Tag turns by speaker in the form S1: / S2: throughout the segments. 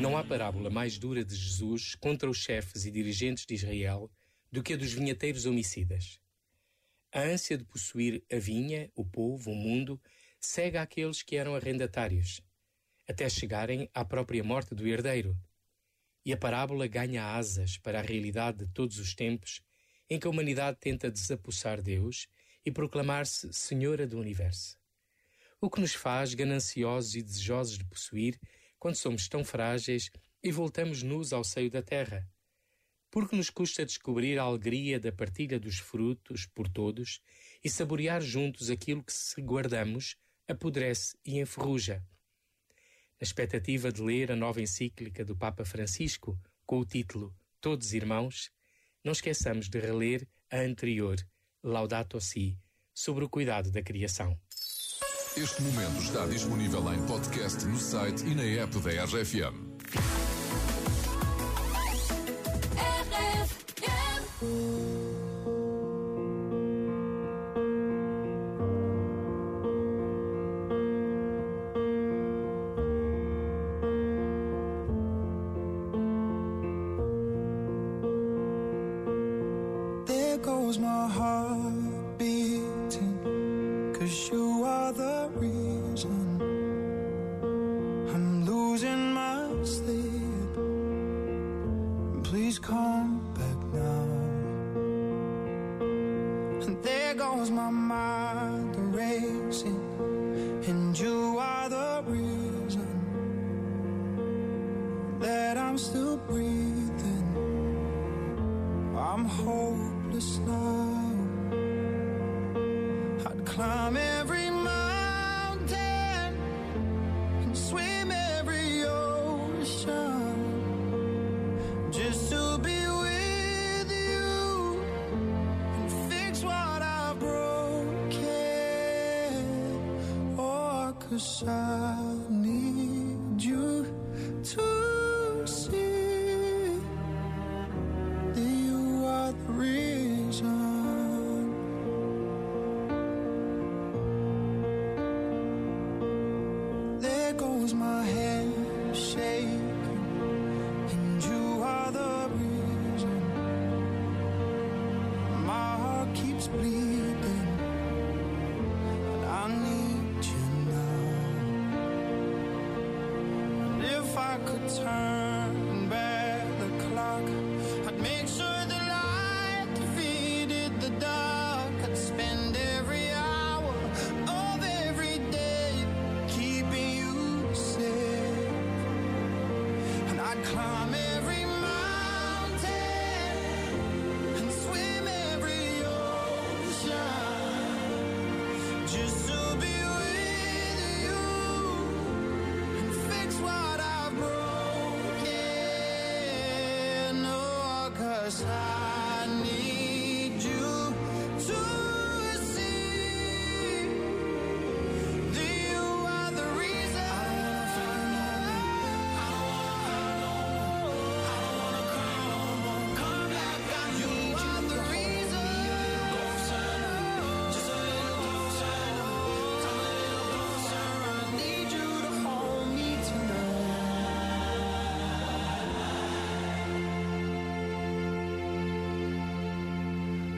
S1: Não há parábola mais dura de Jesus contra os chefes e dirigentes de Israel do que a dos vinheteiros homicidas. A ânsia de possuir a vinha, o povo, o mundo, cega aqueles que eram arrendatários, até chegarem à própria morte do herdeiro. E a parábola ganha asas para a realidade de todos os tempos em que a humanidade tenta desapossar Deus e proclamar-se Senhora do Universo. O que nos faz gananciosos e desejosos de possuir quando somos tão frágeis e voltamos nus ao seio da terra porque nos custa descobrir a alegria da partilha dos frutos por todos e saborear juntos aquilo que, se guardamos, apodrece e enferruja. Na expectativa de ler a nova encíclica do Papa Francisco, com o título Todos Irmãos, não esqueçamos de reler a anterior, Laudato Si, sobre o cuidado da criação.
S2: Este momento está disponível em podcast no site e na app da RFM.
S3: There goes my heart beating, cause you Please come back now. And there goes my mind racing, and you are the reason that I'm still breathing. I'm hopeless now. I'd climb every cause I need you to see that you are the reason. There goes my head shaking, and you are the reason. My heart keeps bleeding, I could turn as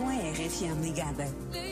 S4: Com a RFM ligada.